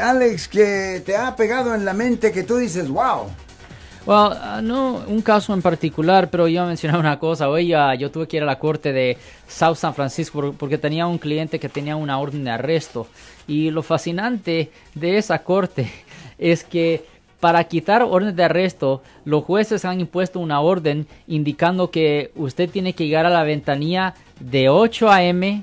Alex, que te ha pegado en la mente que tú dices, wow? Well, uh, no un caso en particular, pero yo mencionar una cosa. Hoy uh, yo tuve que ir a la corte de South San Francisco porque tenía un cliente que tenía una orden de arresto. Y lo fascinante de esa corte es que para quitar orden de arresto, los jueces han impuesto una orden indicando que usted tiene que llegar a la ventanilla de 8 a.m.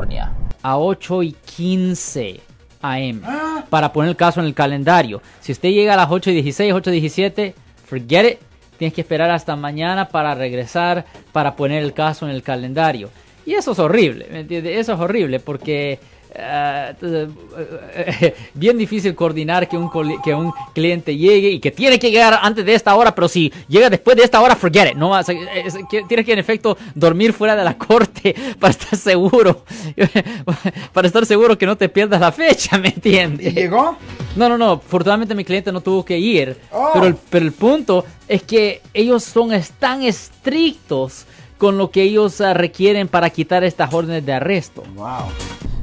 A 8 y 15 AM para poner el caso en el calendario. Si usted llega a las 8 y 16, 8 y 17, forget it tienes que esperar hasta mañana para regresar, para poner el caso en el calendario. Y eso es horrible, ¿me entiendes? Eso es horrible porque uh, bien difícil coordinar que un, que un cliente llegue y que tiene que llegar antes de esta hora, pero si llega después de esta hora, forget it. No, tienes que en efecto dormir fuera de la corte para estar seguro, para estar seguro que no te pierdas la fecha, ¿me entiendes? ¿Y llegó? No, no, no. Afortunadamente mi cliente no tuvo que ir. Oh. Pero, el, pero el punto es que ellos son tan estrictos con lo que ellos uh, requieren para quitar estas órdenes de arresto. Wow.